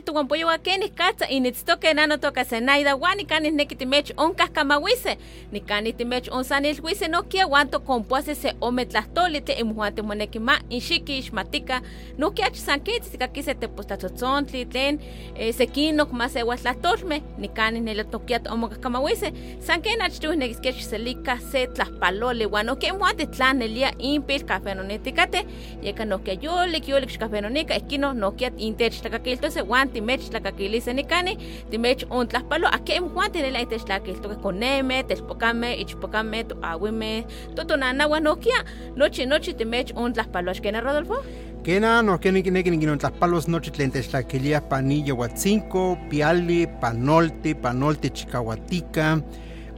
Piali tu guampoyo wakeni katsa y nitstoke nano toka senaida wani kanis neki timech on kaskamawise ni kani timech on sanil wise no kia wanto kompuase se ome tlahtolite imuhuante moneki ma inshiki ishmatika no kia chisankiti tikakise te postatotzontli tlen eh, sekinok ma se huatlahtolme ni kani nele tokiat omo kaskamawise sanken achtuh nekiskech selika se tlahpalole wan no kia imuhuante tlanelia impil kafenonetikate yeka no kia yolik yolik xkafenonika eskino no kia intech tlakakiltose wan timech tlakakilise nikani timech ontlajpalo akem juan tinela itech tlakiltoke koneme techpokame ichpokame toawime totonanawa nokia nochi nochi timech ontlajpalo axkena Rodolfo Kena no que ni ni ni no tlapalos noche tlentes tlaquilia panilla huatzinco, piali, panolti, panolti chicahuatica,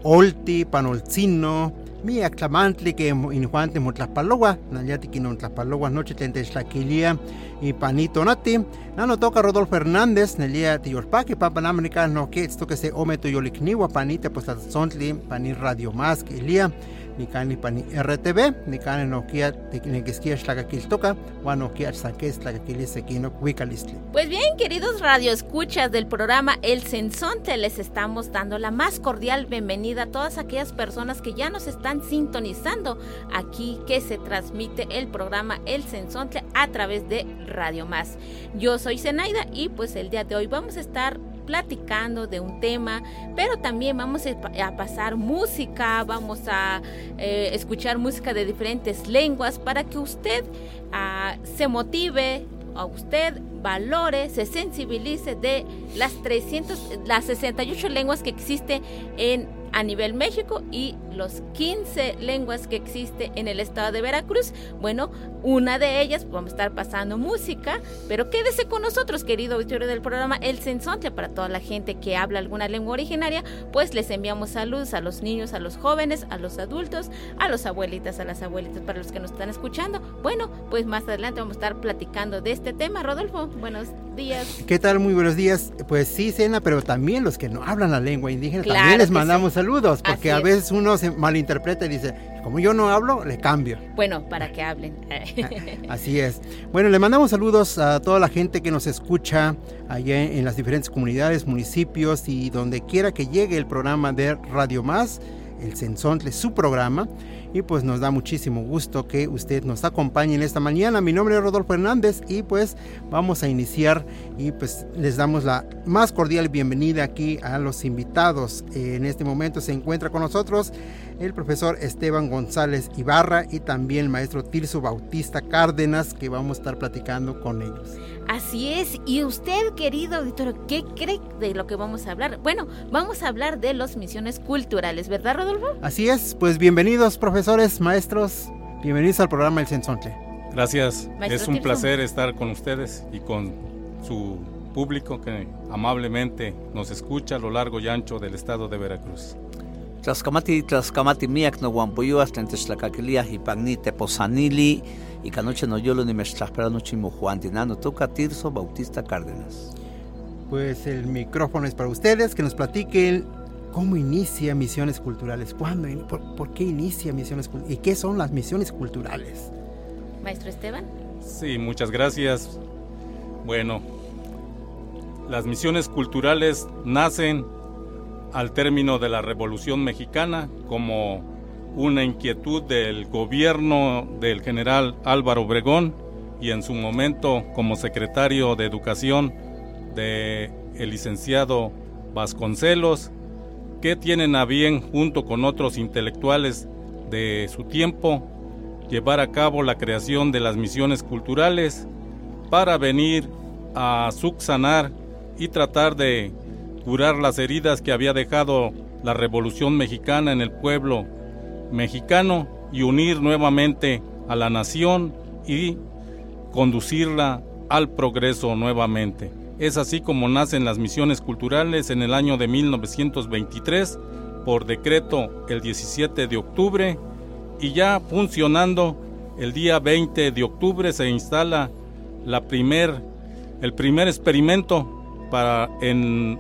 olti, panolcino, mi aclamantli que in Juante motlapalowa, nayati que no tlapalowa noche tlentes tlaquilia y panito nati, nano toca Rodolfo Hernández, nelia tiolpaki, papa namánica no que esto que se ome toyolikniwa panita pues tzontli, pani radio más que ilia, ni cani pani RTV, ni cani no kia tiquisquia xtlacakiltoca, wan no kia saques tlacaquilis sequino cuicalistli. Pues bien, queridos radioescuchas del programa El Sensonte, les estamos dando la más cordial bienvenida a todas aquellas personas que ya nos están sintonizando aquí que se transmite el programa El Sensonte a través de Radio Más. Yo soy Zenaida y pues el día de hoy vamos a estar platicando de un tema, pero también vamos a pasar música, vamos a eh, escuchar música de diferentes lenguas para que usted uh, se motive, a usted valore, se sensibilice de las 300, las 68 lenguas que existe en a nivel México y los 15 lenguas que existe en el estado de Veracruz. Bueno, una de ellas vamos a estar pasando música, pero quédese con nosotros, querido auditorio del programa El Sensonte, para toda la gente que habla alguna lengua originaria, pues les enviamos saludos a los niños, a los jóvenes, a los adultos, a los abuelitas, a las abuelitas, para los que nos están escuchando. Bueno, pues más adelante vamos a estar platicando de este tema. Rodolfo, buenos días. ¿Qué tal? Muy buenos días. Pues sí, Cena, pero también los que no hablan la lengua indígena, claro también les mandamos sí. Saludos, porque a veces es. uno se malinterpreta y dice, como yo no hablo, le cambio. Bueno, para que hablen. Así es. Bueno, le mandamos saludos a toda la gente que nos escucha allá en las diferentes comunidades, municipios y donde quiera que llegue el programa de Radio Más, el Sensontle, su programa y pues nos da muchísimo gusto que usted nos acompañe en esta mañana. Mi nombre es Rodolfo Hernández y pues vamos a iniciar y pues les damos la más cordial bienvenida aquí a los invitados. En este momento se encuentra con nosotros el profesor Esteban González Ibarra y también el maestro Tirso Bautista Cárdenas que vamos a estar platicando con ellos. Así es, y usted querido auditorio, ¿qué cree de lo que vamos a hablar? Bueno, vamos a hablar de las misiones culturales, ¿verdad Rodolfo? Así es, pues bienvenidos profesores, maestros, bienvenidos al programa El Sensontle. Gracias, Maestro es un Tirso. placer estar con ustedes y con su público que amablemente nos escucha a lo largo y ancho del estado de Veracruz. Tlaskamati, tlaskamati miak no guampuyuas, tentestlakakilia, hipagni, y canoche no yolo ni mezclaspera noche mojuantinano, toca Tirso Bautista Cárdenas. Pues el micrófono es para ustedes, que nos platiquen cómo inicia Misiones Culturales, cuándo, por, por qué inicia Misiones Culturales y qué son las misiones culturales. Maestro Esteban. Sí, muchas gracias. Bueno, las misiones culturales nacen al término de la Revolución Mexicana como una inquietud del gobierno del general Álvaro Obregón y en su momento como secretario de Educación de licenciado Vasconcelos, que tienen a bien junto con otros intelectuales de su tiempo llevar a cabo la creación de las misiones culturales para venir a subsanar y tratar de curar las heridas que había dejado la Revolución Mexicana en el pueblo mexicano y unir nuevamente a la nación y conducirla al progreso nuevamente. Es así como nacen las misiones culturales en el año de 1923 por decreto el 17 de octubre y ya funcionando el día 20 de octubre se instala la primer, el primer experimento para en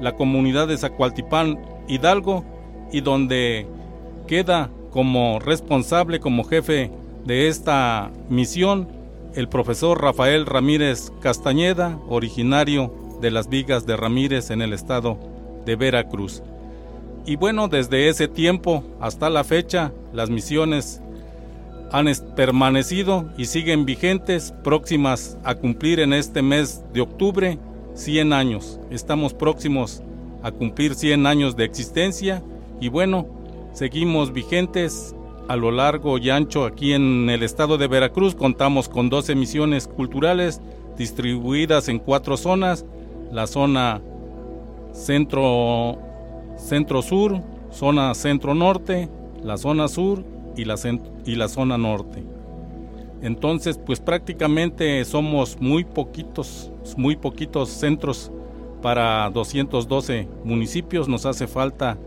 la comunidad de Zacualtipán Hidalgo y donde queda como responsable, como jefe de esta misión, el profesor Rafael Ramírez Castañeda, originario de las Vigas de Ramírez en el estado de Veracruz. Y bueno, desde ese tiempo hasta la fecha, las misiones han permanecido y siguen vigentes, próximas a cumplir en este mes de octubre 100 años. Estamos próximos a cumplir 100 años de existencia y bueno, seguimos vigentes a lo largo y ancho aquí en el estado de Veracruz. Contamos con 12 misiones culturales distribuidas en cuatro zonas. La zona centro, centro sur, zona centro norte, la zona sur y la, y la zona norte. Entonces, pues prácticamente somos muy poquitos, muy poquitos centros para 212 municipios. Nos hace falta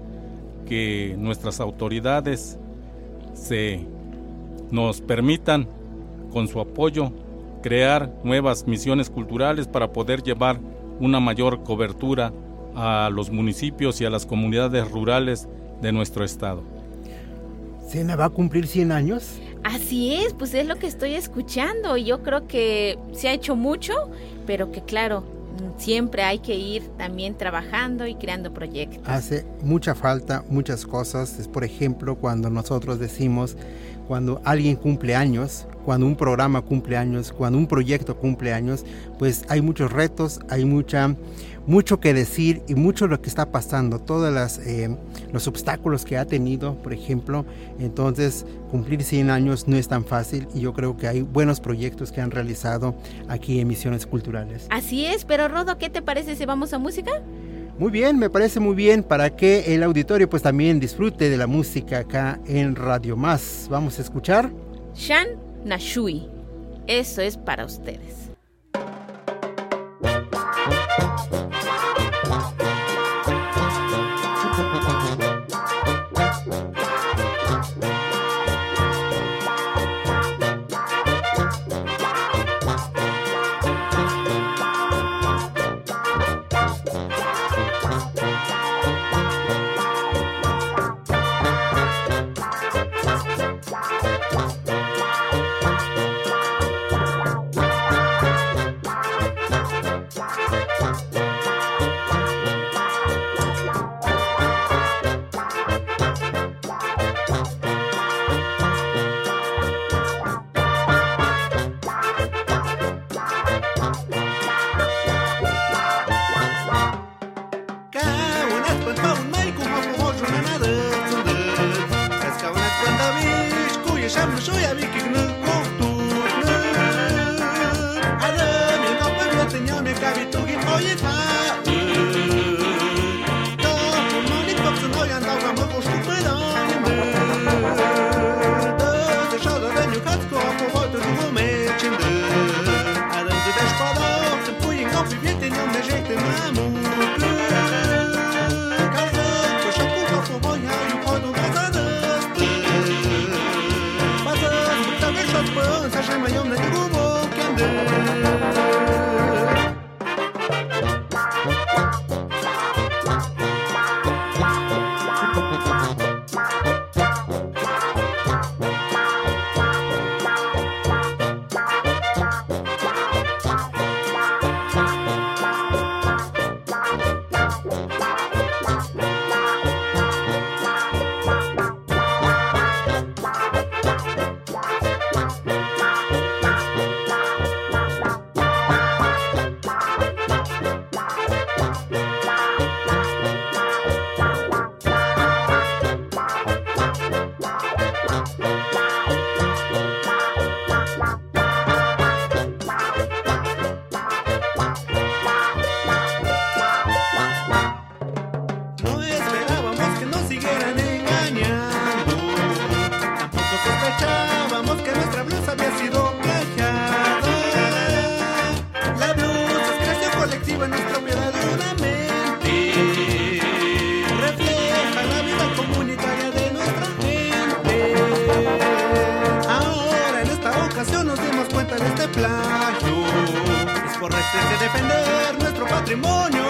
que nuestras autoridades se nos permitan, con su apoyo, crear nuevas misiones culturales para poder llevar una mayor cobertura a los municipios y a las comunidades rurales de nuestro estado. ¿Cena va a cumplir 100 años? Así es, pues es lo que estoy escuchando y yo creo que se ha hecho mucho, pero que claro, siempre hay que ir también trabajando y creando proyectos. Hace mucha falta muchas cosas. Es por ejemplo cuando nosotros decimos, cuando alguien cumple años, cuando un programa cumple años, cuando un proyecto cumple años, pues hay muchos retos, hay mucha mucho que decir y mucho lo que está pasando, todos las, eh, los obstáculos que ha tenido, por ejemplo. Entonces, cumplir 100 años no es tan fácil y yo creo que hay buenos proyectos que han realizado aquí en Misiones Culturales. Así es, pero Rodo, ¿qué te parece si vamos a música? Muy bien, me parece muy bien para que el auditorio pues también disfrute de la música acá en Radio Más. Vamos a escuchar. Shan Nashui. Eso es para ustedes. Thank you. me cabe tu que matrimonio.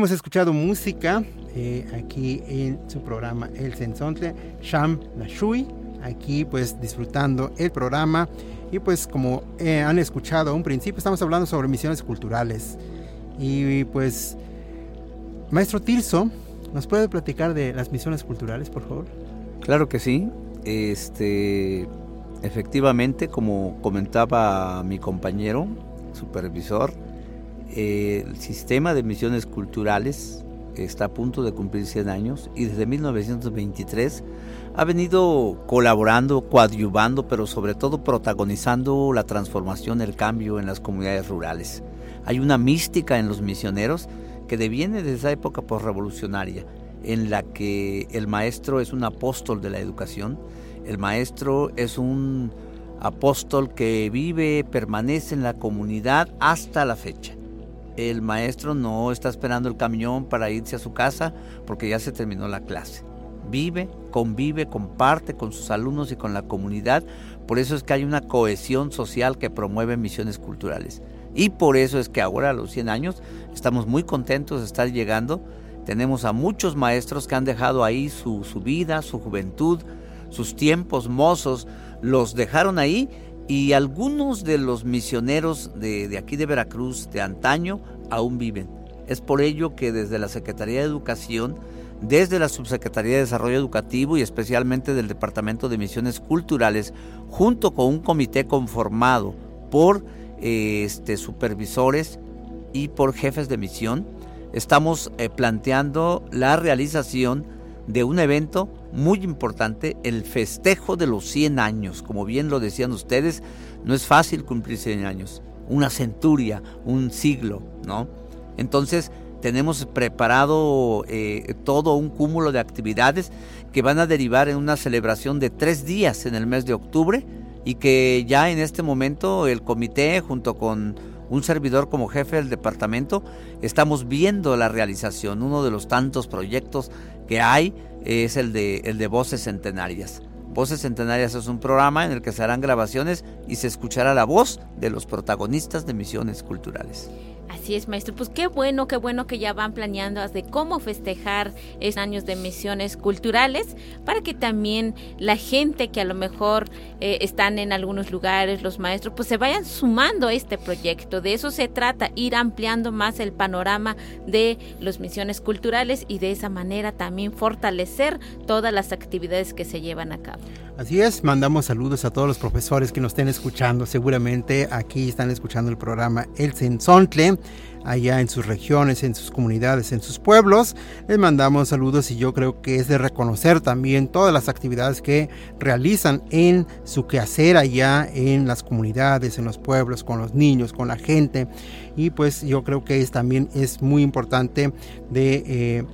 Hemos escuchado música eh, aquí en su programa El Sensontle, Sham Nashui, aquí pues disfrutando el programa. Y pues como eh, han escuchado a un principio estamos hablando sobre misiones culturales. Y pues maestro Tirso, ¿nos puede platicar de las misiones culturales por favor? Claro que sí, este efectivamente como comentaba mi compañero supervisor, el sistema de misiones culturales está a punto de cumplir 100 años y desde 1923 ha venido colaborando, coadyuvando, pero sobre todo protagonizando la transformación, el cambio en las comunidades rurales. Hay una mística en los misioneros que deviene de esa época postrevolucionaria, en la que el maestro es un apóstol de la educación, el maestro es un apóstol que vive, permanece en la comunidad hasta la fecha el maestro no está esperando el camión para irse a su casa porque ya se terminó la clase. Vive, convive, comparte con sus alumnos y con la comunidad. Por eso es que hay una cohesión social que promueve misiones culturales. Y por eso es que ahora a los 100 años estamos muy contentos de estar llegando. Tenemos a muchos maestros que han dejado ahí su, vida, su juventud, sus tiempos mozos, los dejaron ahí y algunos de los misioneros de, aquí de Veracruz de antaño aún viven. Es por ello que desde la Secretaría de Educación, desde la Subsecretaría de Desarrollo Educativo y especialmente del Departamento de Misiones Culturales, junto con un comité conformado por eh, este, supervisores y por jefes de misión, estamos eh, planteando la realización de un evento muy importante, el festejo de los 100 años. Como bien lo decían ustedes, no es fácil cumplir 100 años, una centuria, un siglo, ¿no? Entonces, tenemos preparado eh, todo un cúmulo de actividades que van a derivar en una celebración de tres días en el mes de octubre y que ya en este momento el comité junto con un servidor como jefe del departamento estamos viendo la realización, uno de los tantos proyectos que hay es el de, el de Voces Centenarias. Voces Centenarias es un programa en el que se harán grabaciones y se escuchará la voz de los protagonistas de misiones culturales. Así es, maestro. Pues qué bueno, qué bueno que ya van planeando de cómo festejar estos años de misiones culturales para que también la gente que a lo mejor eh, están en algunos lugares, los maestros, pues se vayan sumando a este proyecto. De eso se trata, ir ampliando más el panorama de las misiones culturales y de esa manera también fortalecer todas las actividades que se llevan a cabo. Así es, mandamos saludos a todos los profesores que nos estén escuchando. Seguramente aquí están escuchando el programa El Sensontle, allá en sus regiones, en sus comunidades, en sus pueblos. Les mandamos saludos y yo creo que es de reconocer también todas las actividades que realizan en su quehacer allá en las comunidades, en los pueblos, con los niños, con la gente. Y pues yo creo que es, también es muy importante de, eh,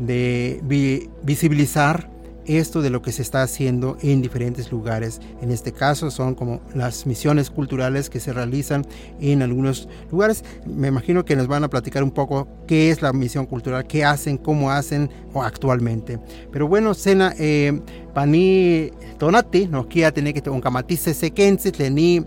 de visibilizar esto de lo que se está haciendo en diferentes lugares. En este caso son como las misiones culturales que se realizan en algunos lugares. Me imagino que nos van a platicar un poco qué es la misión cultural, qué hacen, cómo hacen actualmente. Pero bueno, Sena, eh, pani tonati, no quiera tener que un camatice sequense, tení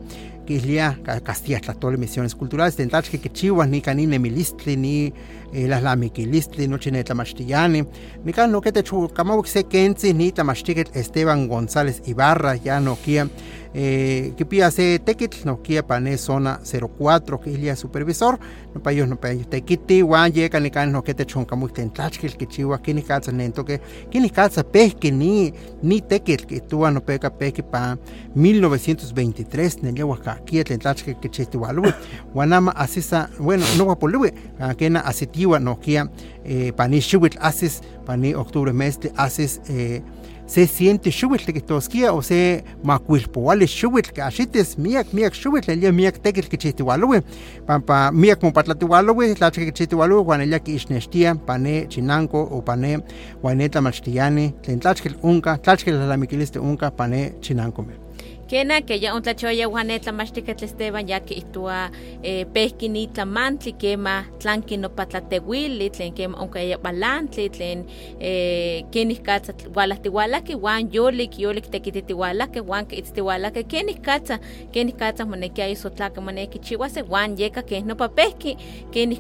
quihlia Castilla tlatoli misiones culturales tentachki kichiwas ni kanin nemilistli ni las lamiquilistli nochi netlamachtiani nikan no que te chukamawik se kentzi ni tlamachtiket Esteban González Ibarra ya no kia eh, kipia se tekitl no kia pane zona 04 que ilia supervisor. No pa ellos no pa ellos. Tekiti wan yeka ni kan no que te chonkamuk tentlachkil que chiwa kini katsa nento que kini katsa pehki ni ni tekitl que tuwa no peka pehki pa 1923 ne lewa ka kia tentlachkil que chitiwalu wanama asisa bueno no wapoluwe kena asitiwa no kia eh, pani shiwitl asis pani octubre mes asis eh, se siente xuwitl que tosquia o se macuilpoale xuwitl que axites miak miak xuwitl elia miak tekil que chitiwalowe pampa miak mopatlatiwalowe tlacha que chitiwalowe guan elia que ixnextia pane chinanco o pane guaneta machtiani tlen tlachkel unca tlachkel la miquiliste unca pane chinanco me Kena que ya un tlachoya Juanetla Machtiquetl Esteban ya que itua eh, pehkini tlamantli kema tlanki no patlatehuili tlen kema onka ya balantli tlen eh, kenih katsa walahtiwalaki wan yolik yolik tekititiwalaki wan kiitztiwalaki kenih katsa kenih katsa monekia isotlaka moneki chiwase wan yeka keh nopa pehki kenih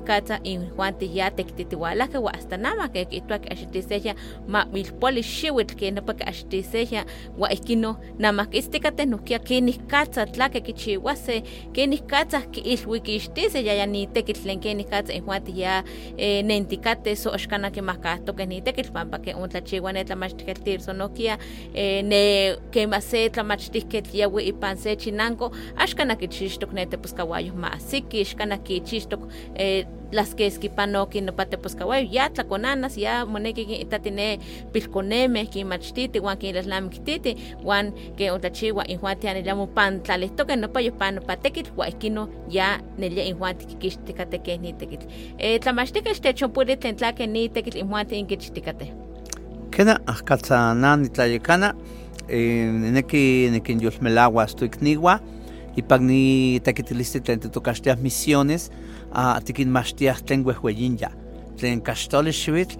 tekititiwalaki wa hasta nama ke itua ke axitiseya ma milpoli xiwitl ke nopa ke axitiseya wa ikino namakistikate no nohkia kenih katsa tlake kichiwase kenih katsa kiilhuikixtise ya ya nitekitl tlen kenih katsa ihuati ya eh, nentikate so axkana kimahkahtokeh nitekitl pampa ke ontlachiwa netlamachtikeltir so nohkia eh, ne kema se tlamachtihketl yawi ipan se chinanko axkana kichixtok neteposkawayoh maasiki axkana kichixtok eh, las que esquipanoki no pate poscahuayo ya tlaconanas ya moneki tatine pilconeme kimachtiti wan kinlaslamikititi wan ke otlachiwa injuan tianilamo pan tlalihtoke nopa yopan patekitl ua ikino ya nelia injuan tikikixtikateke nitekitl eh, tlamachtikeh xtechonpuli tlen tlake nitekitl injuan tinkichtikateh Kena ahkatsanani tlayekana eh, neki nekinyolmelawa stoikniwa ipak ni tekitilisti tlen titokaxtiah misiones uh, tikinmachtiah tlen wehweyinya tlen kaxtoli xiwitl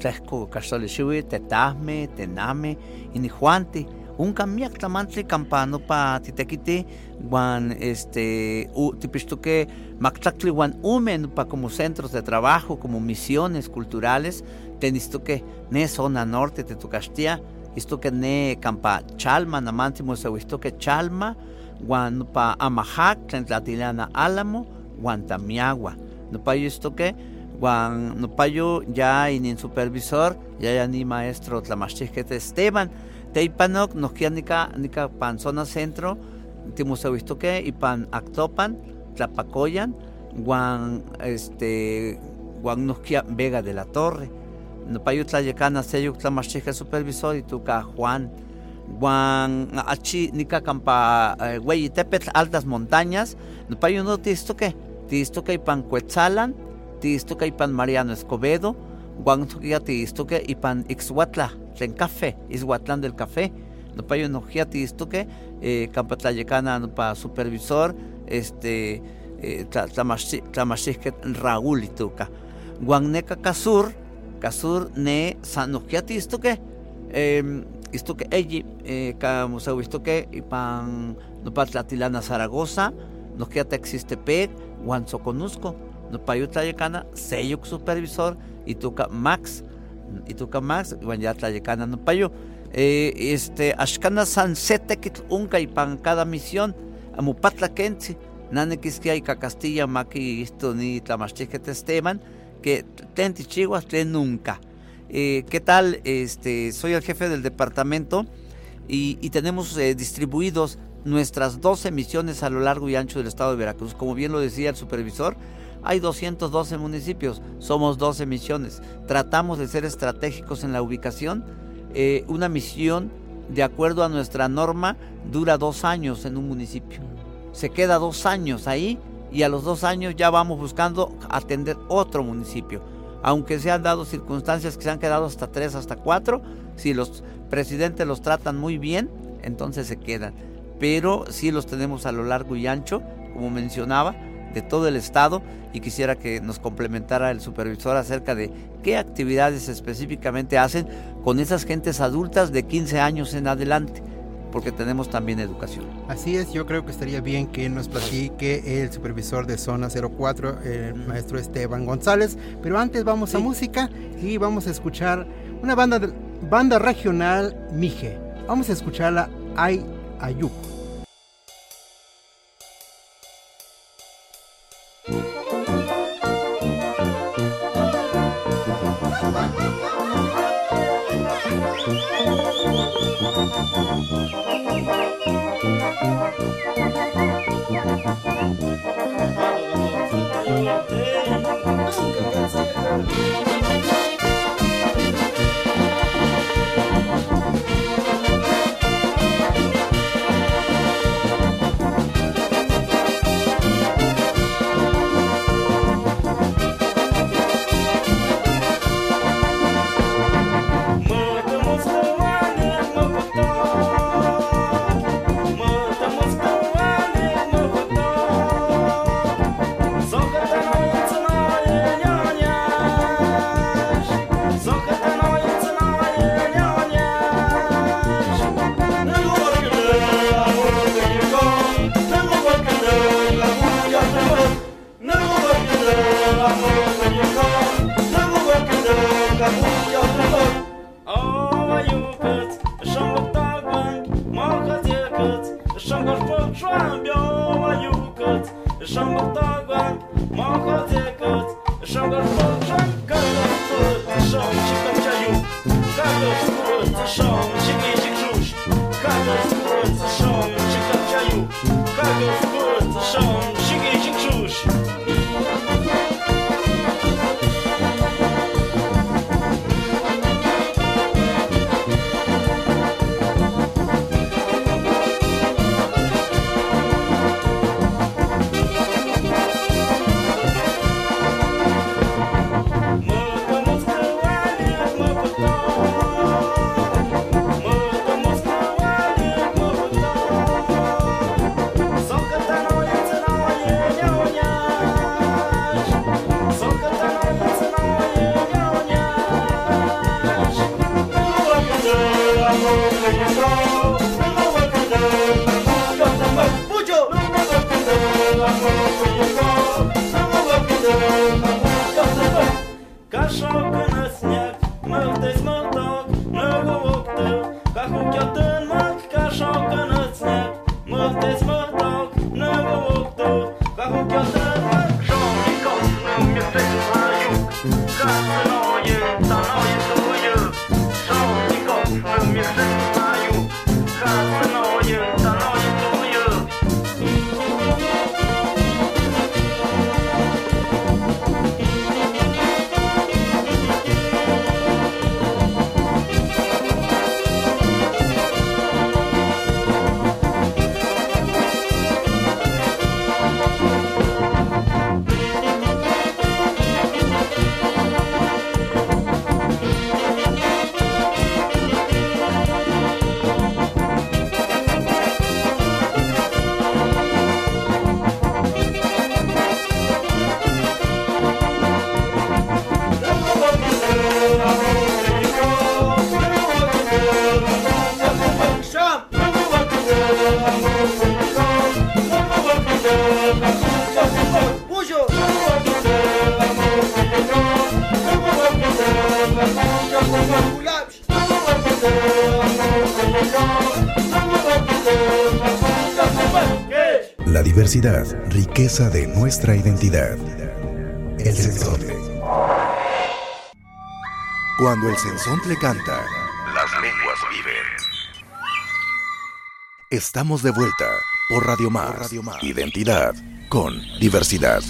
tlehko kaxtoli xiwitl tetahmeh tenameh inijuanti onka miak tlamantli kampa nopa titekiti wan este u, tipixtoke maktlaktli wan ume nopa como centros de trabajo como misiones culturales tenistoke ne zona norte tetokaxtia istoke ne kampa chalma namanti mosewistoke chalma wan nopa amajac tlen tlatilana álamo wan tamiagua nopayo istoke wan nopayo ya inin supervisor ya ya ni maestro tlamachtiskete Esteban. Teipanok nohkia nika nika pan zona centro timosewistoke ipan Actopan tlapacoyan wan este wan nohkia Vega de la Torre. Nopayo tlayekana seyok tlamachtiske supervisor ituka Juan. Juan achi nika kampa weyi tepetl altas montañas. Nopayo no tistoke tistoke ipan Cuetzalan tistoke ipan Mariano Escobedo Juan tokia tistoke ipan Ixhuatla tlen café Ixhuatlán del café. Nopayo nohkia tistoke eh, kampa tlayekana nopa supervisor este eh, tlamachtisket Raúl ituka Juan neka kasur kasur ne san nohkia tistoke eh, istoke eyi eh, kamusau istoke ipan nopa tlatilana Zaragoza nohkia texistepec nopayo tlayekana seyok supervisor Max ituka Max wan ya tlayekana nopayo eh, este axkana san se tekitl unka ipan cada misión amupatla kentzi nanekiskia ika Castilla maki isto ni tlamachtiskeh Esteban que tlen tichiuas tlen nunca eh, ¿Qué tal? Este, soy el jefe del departamento y, y tenemos eh, distribuidos nuestras 12 misiones a lo largo y ancho del estado de Veracruz. Como bien lo decía el supervisor, hay 212 municipios, somos 12 misiones. Tratamos de ser estratégicos en la ubicación. Eh, una misión, de acuerdo a nuestra norma, dura dos años en un municipio. Se queda dos años ahí y a los dos años ya vamos buscando atender otro municipio aunque se han dado circunstancias que se han quedado hasta tres, hasta cuatro, si los presidentes los tratan muy bien, entonces se quedan. Pero sí los tenemos a lo largo y ancho, como mencionaba, de todo el estado y quisiera que nos complementara el supervisor acerca de qué actividades específicamente hacen con esas gentes adultas de 15 años en adelante. porque tenemos también educación. Así es, yo creo que estaría bien que nos platique el supervisor de Zona 04, el maestro Esteban González, pero antes vamos a música y vamos a escuchar una banda, banda regional Mije. Vamos a escucharla Ay Ayuco. Чекайте ключ, как он скроется шоу, чекав как он скроется. De nuestra identidad. El sensontle. Cuando el sensontle canta, las lenguas viven. Estamos de vuelta por Radio Más. Identidad con diversidad.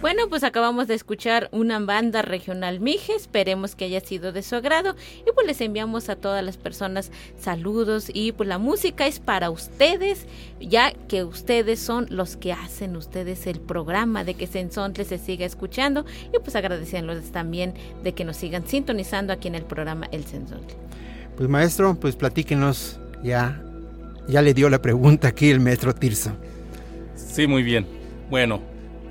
Bueno, pues acabamos de escuchar una banda regional Mije, esperemos que haya sido de su agrado y les enviamos a todas las personas saludos y pues la música es para ustedes, ya que ustedes son los que hacen ustedes el programa de que Sensontle se siga escuchando y pues agradeciéndoles también de que nos sigan sintonizando aquí en el programa El Sensontle. Pues maestro, pues platíquenos ya, ya le dio la pregunta aquí el maestro Tirso. Sí, muy bien. Bueno,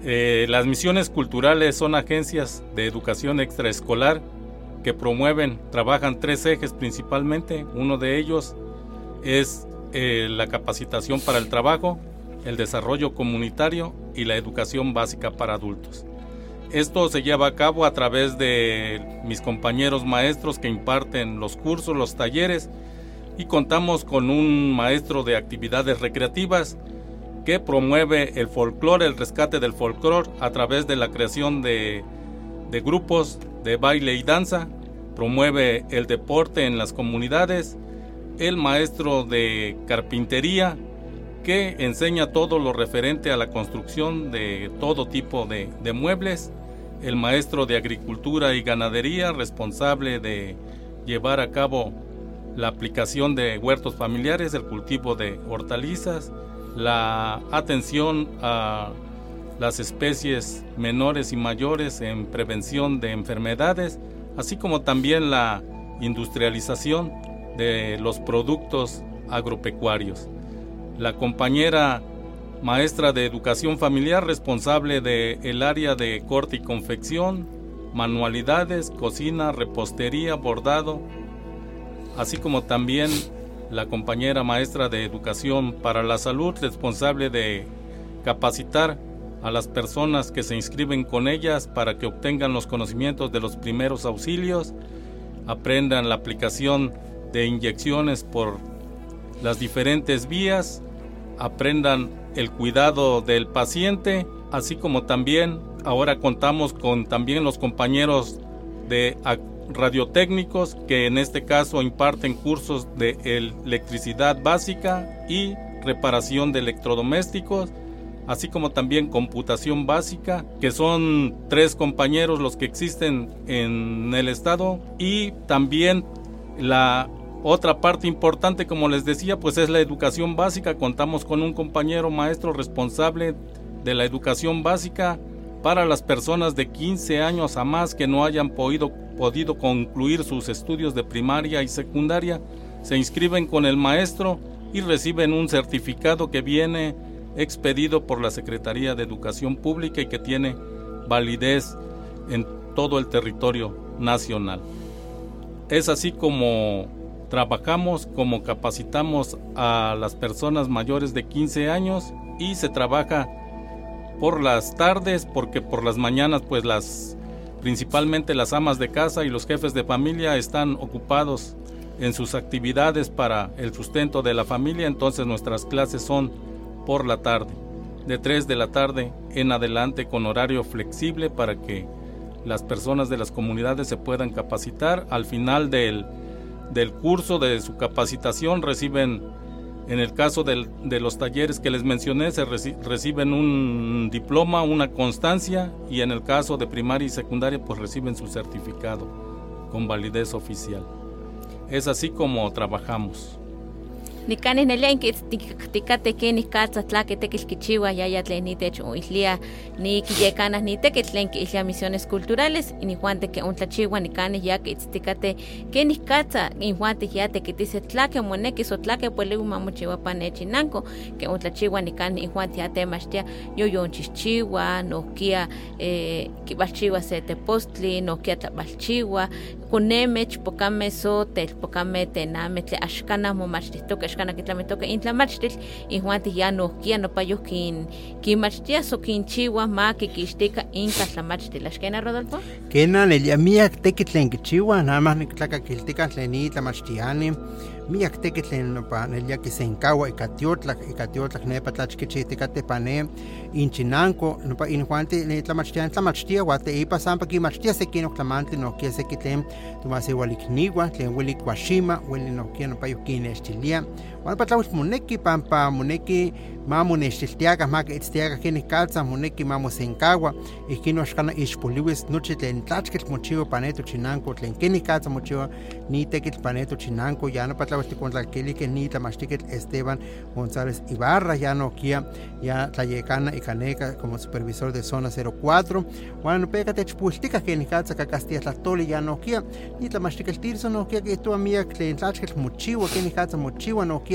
eh, las misiones culturales son agencias de educación extraescolar que promueven, trabajan tres ejes principalmente. Uno de ellos es eh, la capacitación para el trabajo, el desarrollo comunitario y la educación básica para adultos. Esto se lleva a cabo a través de mis compañeros maestros que imparten los cursos, los talleres y contamos con un maestro de actividades recreativas que promueve el folclore, el rescate del folclore a través de la creación de, de grupos de baile y danza, promueve el deporte en las comunidades, el maestro de carpintería que enseña todo lo referente a la construcción de todo tipo de, muebles, el maestro de agricultura y ganadería responsable de llevar a cabo la aplicación de huertos familiares, el cultivo de hortalizas, la atención a las especies menores y mayores en prevención de enfermedades, así como también la industrialización de los productos agropecuarios. La compañera maestra de educación familiar responsable del el área de corte y confección, manualidades, cocina, repostería, bordado, así como también la compañera maestra de educación para la salud responsable de capacitar a las personas que se inscriben con ellas para que obtengan los conocimientos de los primeros auxilios, aprendan la aplicación de inyecciones por las diferentes vías, aprendan el cuidado del paciente, así como también ahora contamos con también los compañeros de radiotécnicos que en este caso imparten cursos de electricidad básica y reparación de electrodomésticos, así como también computación básica, que son tres compañeros los que existen en el estado, y también la otra parte importante, como les decía, pues es la educación básica. Contamos con un compañero maestro responsable de la educación básica para las personas de 15 años a más que no hayan podido podido concluir sus estudios de primaria y secundaria, se inscriben con el maestro y reciben un certificado que viene expedido por la Secretaría de Educación Pública y que tiene validez en todo el territorio nacional. Es así como trabajamos, como capacitamos a las personas mayores de 15 años y se trabaja por las tardes porque por las mañanas pues las Principalmente las amas de casa y los jefes de familia están ocupados en sus actividades para el sustento de la familia, entonces nuestras clases son por la tarde, de 3 de la tarde en adelante con horario flexible para que las personas de las comunidades se puedan capacitar. Al final del, del curso de su capacitación reciben en el caso de los talleres que les mencioné, se reciben un diploma, una constancia y en el caso de primaria y secundaria, pues reciben su certificado con validez oficial. Es así como trabajamos. Nikani nelian que ticate que ni katsa tlaque tequil kichiwa ya ya tlen ni techo islia ni kiyekana ni tequil tlen que islia misiones culturales y ni juante que un tlachiwa ni cani ya que ticate que ni katsa ni juante ya te que dice tlaque moneki so tlaque mochiwa panechi nanko que un tlachiwa ni cani ni juante ya te mashtia yo yo chichiwa no kia eh se te postli no kia tabalchiwa kunemech pokame so tel pokame tename tle axkan kitlamitoka intlamachtil ihuan ya nohkia nopayoh kin kinmachtia so kinchiwa ma kikixtika inka tlamachtil axkena Rodolfo kena nelia miak tekitl tlen kichiwa nada más nitlakakiltika tlen itlamachtiani miak tekitl tlen nopa nelia kisenkawa ika tiotlak ika tiotlak nepa tlachkichihtikateh pane inchinanko nopa injuanti nitlamachtiani tlamachtia ua teipa sampa kimachtia seki oktlamantli nohkia seki tlen tomaseualikniwa tlen ueli kuaxima ueli nohkia nopayoh kinextilia uan patlauitl moneki pampa moneki ma monextiltiakah ma kiitztiakah kenih kaltza moneki ma mosenkawa ihkin axkana ixpoliuis nochi tlen tlachkitl mochiwa pa ne tochinanko tlen kenih kaltza mochiwa ni tekitl pa ne tochinanko ya nopa tlauitl tikontlalkilikeh ni tlamachtikitl Esteban González Ibarra ya nohkia ya tlayekana ika neka como supervisor de zona 04 uan nopeka techpultikah kenih kaltza kakastia tlahtoli ya nohkia ni tlamachtikitl tirso nohkia kihtowa miak tlen tlachkitl mochiwa kenih kaltza mochiwa nohkia eh,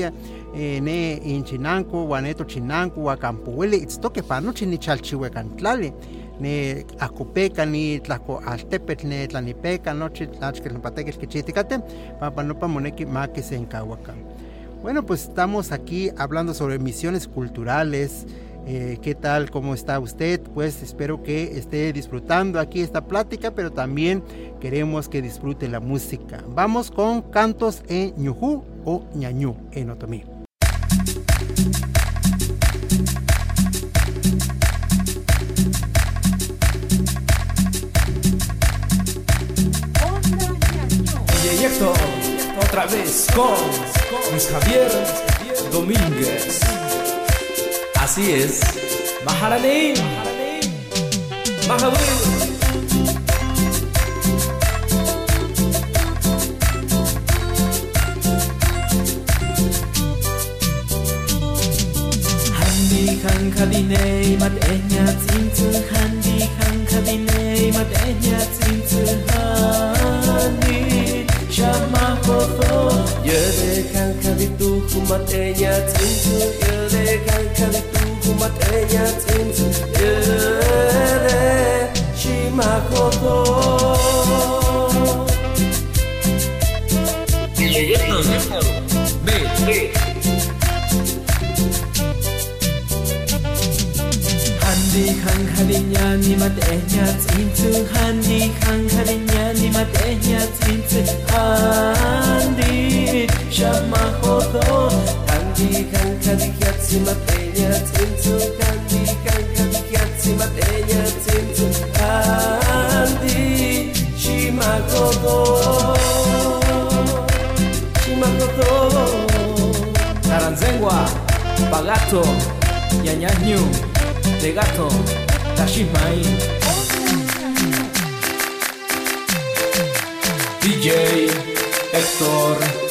inchinanko uan ne tochinanko uan campoueli itztokeh pa nochi nichalchiuekan tlali ne Acopeka, ni Tlaco Altepetl, ne Tlanipeca, nochi tlachketl nopatekitl kichitikateh, pampa nopa moneki ma kisenkawakan. Bueno, pues estamos aquí hablando sobre misiones culturales. Eh, ¿Qué tal? ¿Cómo está usted? Pues espero que esté disfrutando aquí esta plática, pero también queremos que disfrute la música. Vamos con cantos en ñujú o ñañú en otomí. otra vez con Luis Javier Domínguez. Así es. Maharanim. Mahabir. Kankadinei mat enyat zinzu handi Kankadinei mat enyat zinzu handi Shamah kumatenya tsinzu yere kan kan tu kumatenya tsinzu nhà shimakoto Yetno, yetno. Be, be. Handi khang khadinya ni matenya tsinzu handi khang khadinya ni matenya tsinzu handi Shama hodo Kanji kanka di chiazzi ma tegna zinzu. Kanji kanka di chiazzi ma tegna zinzu. Tashimai. DJ Hector.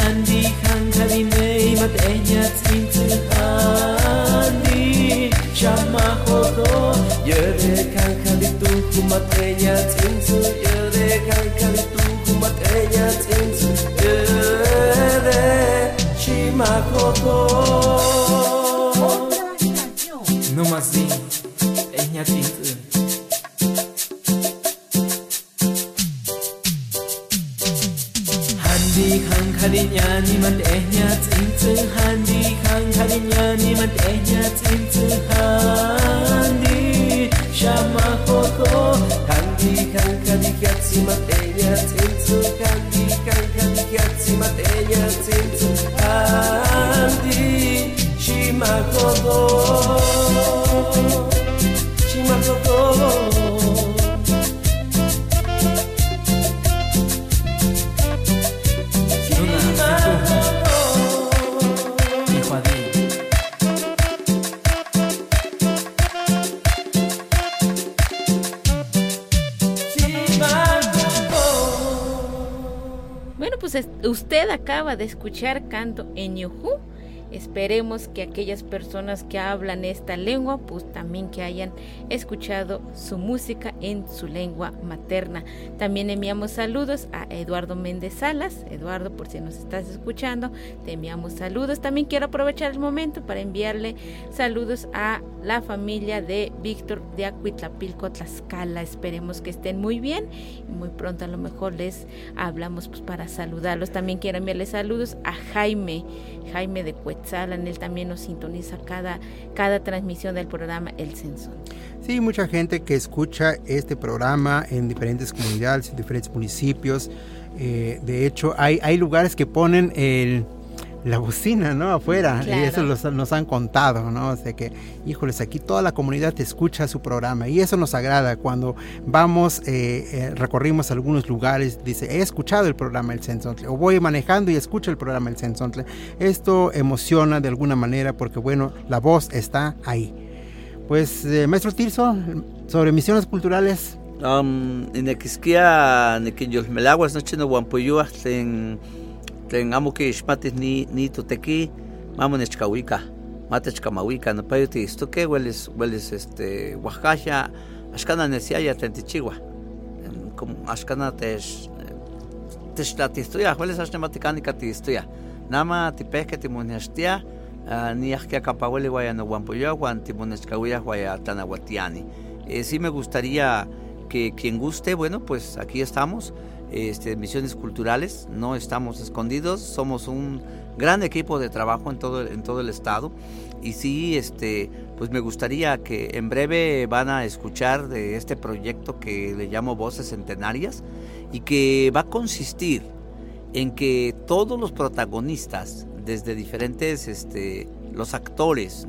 Usted acaba de escuchar canto en Yuhu. Esperemos que aquellas personas que hablan esta lengua, pues también que hayan escuchado su música en su lengua materna. También enviamos saludos a Eduardo Méndez Salas. Eduardo, por si nos estás escuchando, te enviamos saludos. También quiero aprovechar el momento para enviarle saludos a la familia de Víctor de Acuitlapilco, Tlaxcala. Esperemos que estén muy bien y muy pronto a lo mejor les hablamos pues, para saludarlos. También quiero enviarle saludos a Jaime, Jaime de Cuetzalan. Él también nos sintoniza cada, cada transmisión del programa El Censo. Sí, mucha gente que escucha este programa en diferentes comunidades, en diferentes municipios. Eh, de hecho, hay, hay lugares que ponen el, la bocina, ¿no? Afuera. Claro. Y eso los- nos han contado, ¿no? O sea que, híjoles, aquí toda la comunidad escucha su programa. Y eso nos agrada. Cuando vamos, eh, eh, recorrimos algunos lugares, dice, he escuchado el programa El Censontle. O voy manejando y escucho el programa El Censontle. Esto emociona de alguna manera porque, bueno, la voz está ahí. Pues, eh, maestro Tirso, sobre misiones culturales, Um, inequisquia nequinyolmelaguas nochi nohuampoyuah tlen tlen amo quixmatis ni ni totequi mamo nechcahuica matechcamahuica nopayo tiistoque huelis huelis este Oaxaca axcana nesiaya tlen como axcana tech tistuya, hueles hasta maticánica tistuya. Nama tipesque timunastia, ni que capawele guayano guampuyo, guan timunascahuya guayatanahuatiani. Eh, sí me gustaría que quien guste, bueno, pues aquí estamos, este, misiones culturales, no estamos escondidos, somos un gran equipo de trabajo en todo, el estado y sí, este, pues me gustaría que en breve van a escuchar de este proyecto que le llamo Voces Centenarias y que va a consistir en que todos los protagonistas, desde diferentes, este, los actores.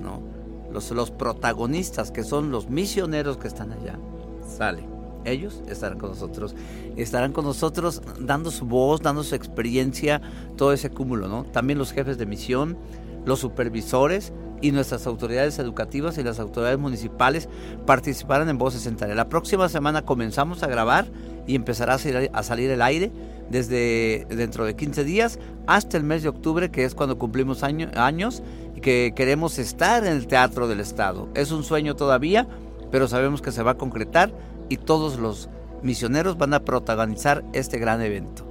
Los, los protagonistas que son los misioneros que están allá, sale. Ellos estarán con nosotros, estarán con nosotros dando su voz, dando su experiencia, todo ese cúmulo, ¿no? También los jefes de misión, los supervisores y nuestras autoridades educativas y las autoridades municipales participarán en Voces Centenarias. La próxima semana comenzamos a grabar y empezará a salir el aire desde dentro de 15 días hasta el mes de octubre, que es cuando cumplimos años y que queremos estar en el Teatro del Estado. Es un sueño todavía, pero sabemos que se va a concretar y todos los misioneros van a protagonizar este gran evento.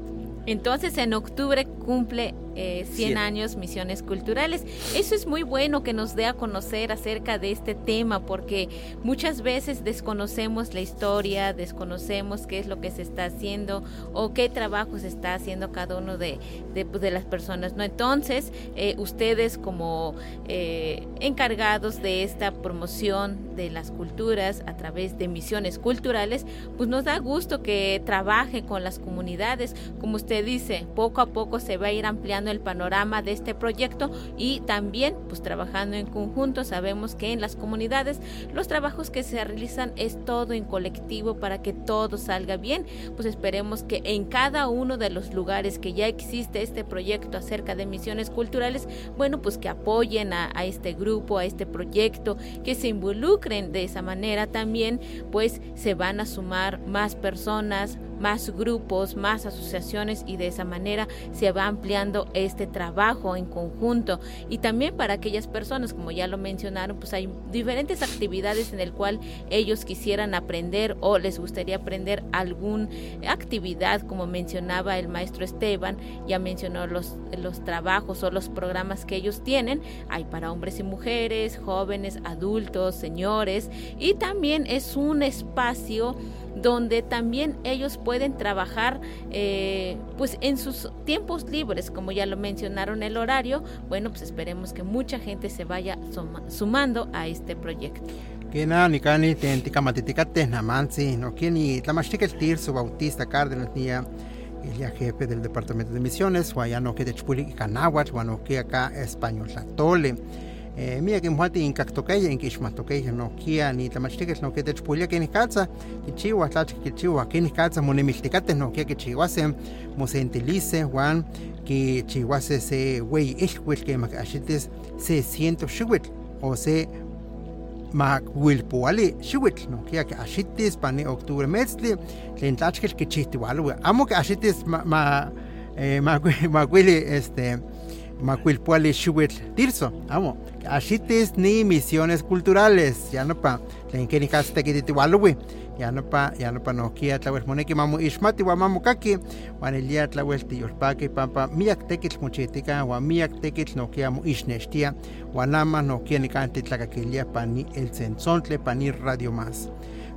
Entonces en octubre cumple 100 eh, años misiones culturales. Eso es muy bueno que nos dé a conocer acerca de este tema porque muchas veces desconocemos la historia, desconocemos qué es lo que se está haciendo o qué trabajo se está haciendo cada uno de, de, pues, las personas. ¿no? Entonces, eh, ustedes como eh, encargados de esta promoción de las culturas a través de misiones culturales, pues nos da gusto que trabaje con las comunidades. Como usted dice, poco a poco se va a ir ampliando el panorama de este proyecto y también pues trabajando en conjunto. Sabemos que en las comunidades los trabajos que se realizan es todo en colectivo para que todo salga bien. Pues esperemos que en cada uno de los lugares que ya existe este proyecto acerca de misiones culturales bueno pues que apoyen a, este grupo a este proyecto que se involucren de esa manera también pues se van a sumar más personas más grupos, más asociaciones y de esa manera se va ampliando este trabajo en conjunto. Y también para aquellas personas, como ya lo mencionaron, pues hay diferentes actividades en el cual ellos quisieran aprender o les gustaría aprender alguna actividad, como mencionaba el maestro Esteban, ya mencionó los, los trabajos o los programas que ellos tienen. Hay para hombres y mujeres, jóvenes, adultos, señores, y también es un espacio donde también ellos pueden trabajar eh, pues en sus tiempos libres, como ya lo mencionaron el horario, bueno, pues esperemos que mucha gente se vaya sumando a este proyecto. Kena ni kani ten tika matitika namansi, no kini tlamashtika el tirso Bautista Cárdenas nia el jefe del departamento de misiones, guayano que de chpuli canahuat, guano que acá español tole mia que muati in kaktokeya in kixmatokeya no kia ni tlamachtikes no que techpulia que nikatza kichiwa tlach kichiwa que nikatza monemiltikate no kia kichiwase mosentilice juan que chihuase se wey ilhuil que makaxites se ciento xihuitl o se makwilpuali xihuitl no kia que axitis pani octubre metzli tlen tlachkel kichihtiwalo amo que axitis ma ma eh, makwili este macuilpuali xihuitl tirso amo. Axitis ni misiones culturales. Ya no pa tlen keni kas tekititiualowi ya no pa ya no pa nohkia tlauel moneki mamu ixmati ua mamu kaki. Wan ilia tlauel tiyolpaki pampa miak tekitl mochitika ua miak tekitl nohkia mo ixnextia. Wan ama nohkia nikan titlakakilia pani el tzontle pani radio más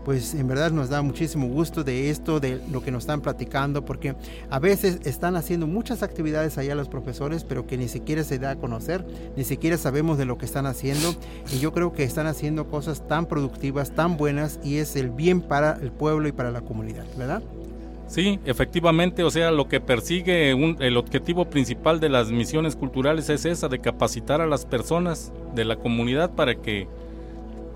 pues en verdad nos da muchísimo gusto de esto, de lo que nos están platicando, porque a veces están haciendo muchas actividades allá los profesores, pero que ni siquiera se da a conocer, ni siquiera sabemos de lo que están haciendo, y yo creo que están haciendo cosas tan productivas, tan buenas, y es el bien para el pueblo y para la comunidad, ¿verdad? Sí, efectivamente, o sea, lo que persigue el objetivo principal de las misiones culturales es esa, de capacitar a las personas de la comunidad para que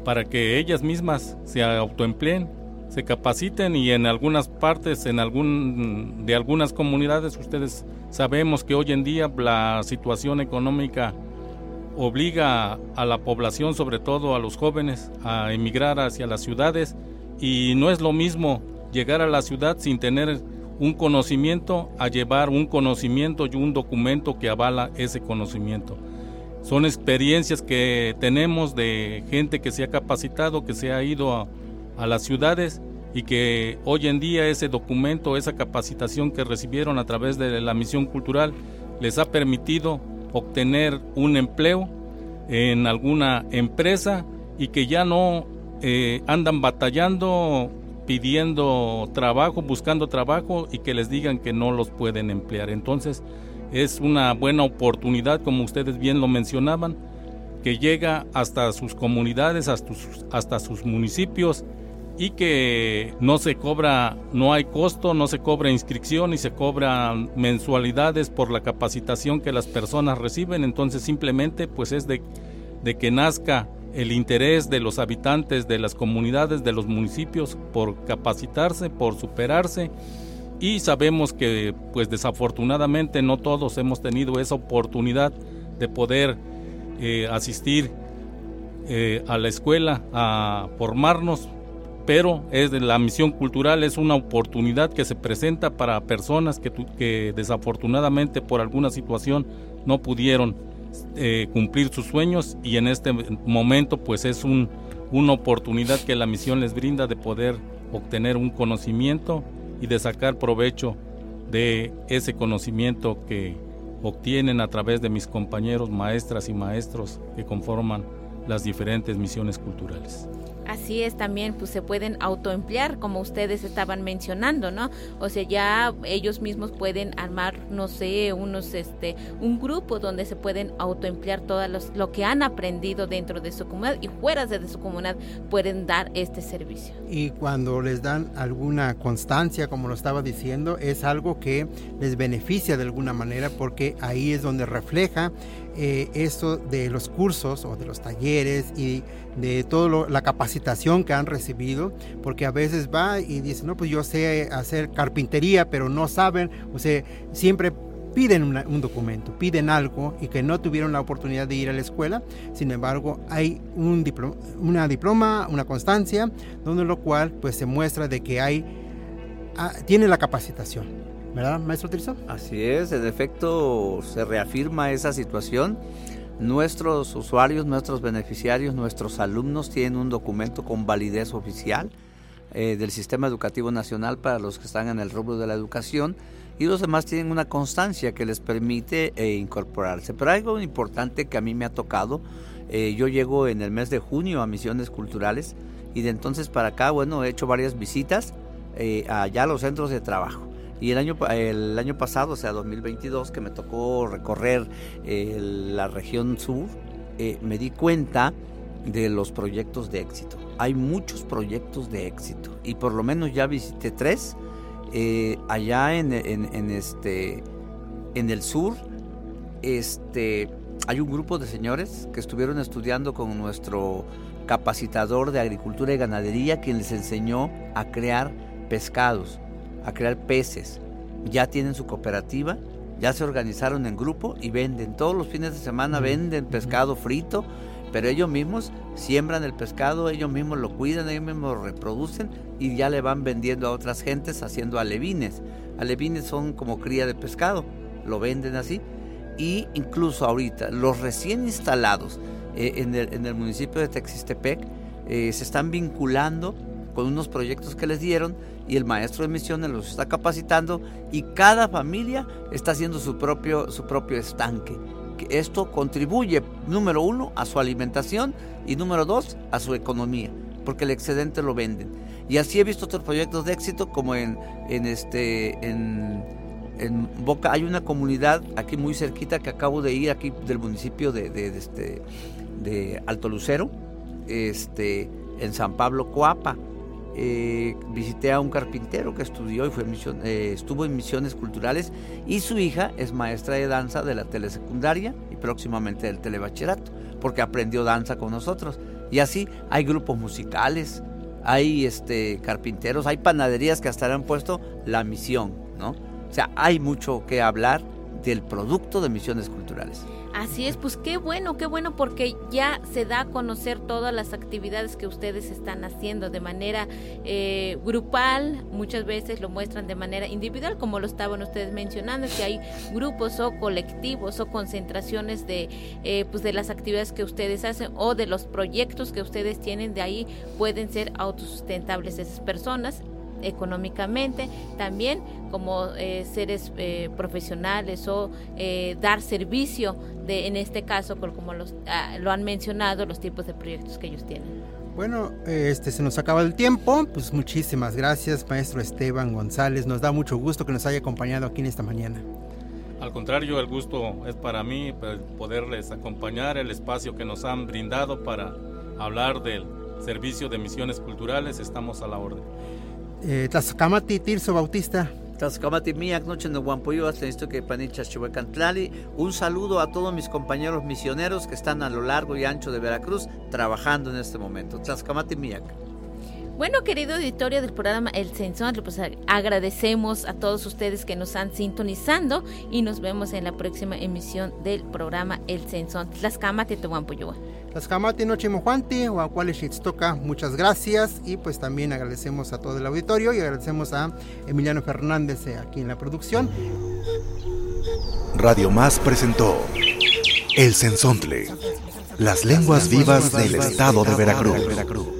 para que ellas mismas se autoempleen, se capaciten y en algunas partes, en algún de algunas comunidades, ustedes sabemos que hoy en día la situación económica obliga a la población, sobre todo a los jóvenes, a emigrar hacia las ciudades y no es lo mismo llegar a la ciudad sin tener un conocimiento a llevar un conocimiento y un documento que avala ese conocimiento. Son experiencias que tenemos de gente que se ha capacitado, que se ha ido a, las ciudades y que hoy en día ese documento, esa capacitación que recibieron a través de la misión cultural les ha permitido obtener un empleo en alguna empresa y que ya no eh, andan batallando pidiendo trabajo, buscando trabajo y que les digan que no los pueden emplear. Entonces es una buena oportunidad, como ustedes bien lo mencionaban, que llega hasta sus comunidades, hasta sus, hasta sus municipios y que no se cobra, no hay costo, no se cobra inscripción y se cobran mensualidades por la capacitación que las personas reciben. Entonces simplemente pues es de, de que nazca el interés de los habitantes de las comunidades, de los municipios por capacitarse, por superarse y sabemos que pues desafortunadamente no todos hemos tenido esa oportunidad de poder eh, asistir eh, a la escuela a formarnos pero es la misión cultural es una oportunidad que se presenta para personas que, que desafortunadamente por alguna situación no pudieron eh, cumplir sus sueños y en este momento pues es un, una oportunidad que la misión les brinda de poder obtener un conocimiento y de sacar provecho de ese conocimiento que obtienen a través de mis compañeros maestras y maestros que conforman las diferentes misiones culturales. Así es, también pues se pueden autoemplear, como ustedes estaban mencionando, ¿no? O sea, ya ellos mismos pueden armar, no sé, unos, este, un grupo donde se pueden autoemplear todo lo que han aprendido dentro de su comunidad y fuera de su comunidad pueden dar este servicio. Y cuando les dan alguna constancia, como lo estaba diciendo, es algo que les beneficia de alguna manera porque ahí es donde refleja eh, esto de los cursos o de los talleres y de toda la capacitación que han recibido, porque a veces va y dice, no, pues yo sé hacer carpintería, pero no saben, o sea, siempre piden un documento, piden algo y que no tuvieron la oportunidad de ir a la escuela, sin embargo hay un diploma, una diploma, una constancia, donde lo cual pues se muestra de que hay, ah, tiene la capacitación. ¿Verdad, maestro Tirso? Así es, en efecto se reafirma esa situación. Nuestros usuarios, nuestros beneficiarios, nuestros alumnos tienen un documento con validez oficial eh, del Sistema Educativo Nacional para los que están en el rubro de la educación y los demás tienen una constancia que les permite eh, incorporarse. Pero algo importante que a mí me ha tocado, eh, yo llego en el mes de junio a Misiones Culturales y de entonces para acá, bueno, he hecho varias visitas allá a los centros de trabajo. Y el año, el año pasado, o sea, 2022, que me tocó recorrer eh, la región sur, eh, me di cuenta de los proyectos de éxito. Hay muchos proyectos de éxito y por lo menos ya visité tres. Eh, allá en, en, este, en el sur este, hay un grupo de señores que estuvieron estudiando con nuestro capacitador de agricultura y ganadería quien les enseñó a crear pescados a crear peces. Ya tienen su cooperativa, ya se organizaron en grupo y venden. Todos los fines de semana venden pescado frito, pero ellos mismos siembran el pescado, ellos mismos lo cuidan, ellos mismos lo reproducen y ya le van vendiendo a otras gentes haciendo alevines. Alevines son como cría de pescado, lo venden así. Y incluso ahorita los recién instalados eh, en, el, municipio de Texistepec eh, se están vinculando con unos proyectos que les dieron y el maestro de misiones los está capacitando y cada familia está haciendo su propio, su propio estanque. Esto contribuye, número uno, a su alimentación y número dos, a su economía, porque el excedente lo venden. Y así he visto otros proyectos de éxito como en, en este, en, en Boca hay una comunidad aquí muy cerquita que acabo de ir aquí del municipio de, de, de, este, de Alto Lucero, este, en San Pablo Coapa eh, visité a un carpintero que estudió y fue eh, estuvo en misiones culturales y su hija es maestra de danza de la telesecundaria y próximamente del telebachillerato, porque aprendió danza con nosotros. Y así hay grupos musicales, hay este, carpinteros, hay panaderías que hasta han puesto la misión, ¿no? O sea, hay mucho que hablar del producto de misiones culturales. Así es, pues qué bueno, qué bueno porque ya se da a conocer todas las actividades que ustedes están haciendo de manera eh, grupal, muchas veces lo muestran de manera individual, como lo estaban ustedes mencionando, que hay grupos o colectivos o concentraciones de, eh, pues de las actividades que ustedes hacen o de los proyectos que ustedes tienen, de ahí pueden ser autosustentables esas personas económicamente, también como eh, seres eh, profesionales o eh, dar servicio de, en este caso, como los, ah, lo han mencionado, los tipos de proyectos que ellos tienen. Bueno, este se nos acaba el tiempo, pues muchísimas gracias, maestro Esteban González, nos da mucho gusto que nos haya acompañado aquí en esta mañana. Al contrario, el gusto es para mí pues, poderles acompañar el espacio que nos han brindado para hablar del servicio de misiones culturales, estamos a la orden eh, Tirso Bautista. Tlaxcamati Miak, Noche de Guampoyo, hasta que Panichas Chihuacantlali. Un saludo a todos mis compañeros misioneros que están a lo largo y ancho de Veracruz trabajando en este momento. Tlaxcamati Miak. Bueno, querido auditorio del programa El Sensón, pues agradecemos a todos ustedes que nos han sintonizando y nos vemos en la próxima emisión del programa El Sensón. Tlaxcamati Tehuampoyoa. Tlaxcamati Nochimojuanti, toca muchas gracias y pues también agradecemos a todo el auditorio y agradecemos a Emiliano Fernández eh, aquí en la producción. Radio Más presentó El Sensontle, las lenguas vivas del estado de Veracruz.